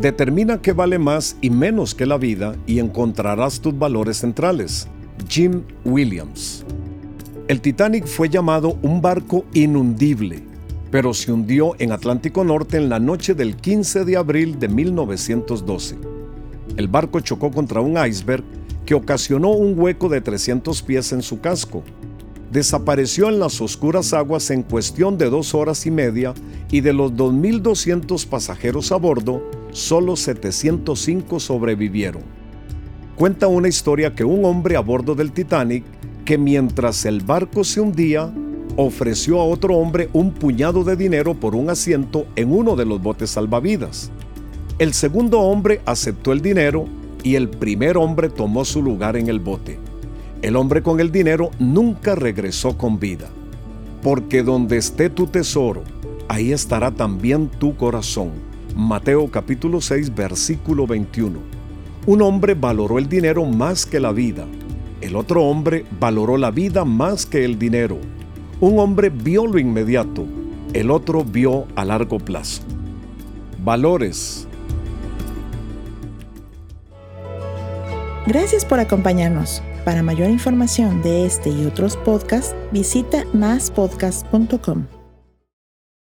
Determina qué vale más y menos que la vida y encontrarás tus valores centrales. Jim Williams. El Titanic fue llamado un barco inundible, pero se hundió en Atlántico Norte en la noche del 15 de abril de 1912. El barco chocó contra un iceberg que ocasionó un hueco de 300 pies en su casco. Desapareció en las oscuras aguas en cuestión de dos horas y media y de los 2.200 pasajeros a bordo, solo 705 sobrevivieron. Cuenta una historia que un hombre a bordo del Titanic, que mientras el barco se hundía, ofreció a otro hombre un puñado de dinero por un asiento en uno de los botes salvavidas. El segundo hombre aceptó el dinero y el primer hombre tomó su lugar en el bote. El hombre con el dinero nunca regresó con vida, porque donde esté tu tesoro, ahí estará también tu corazón. Mateo capítulo 6 versículo 21. Un hombre valoró el dinero más que la vida. El otro hombre valoró la vida más que el dinero. Un hombre vio lo inmediato, el otro vio a largo plazo. Valores Gracias por acompañarnos. Para mayor información de este y otros podcasts, visita maspodcast.com.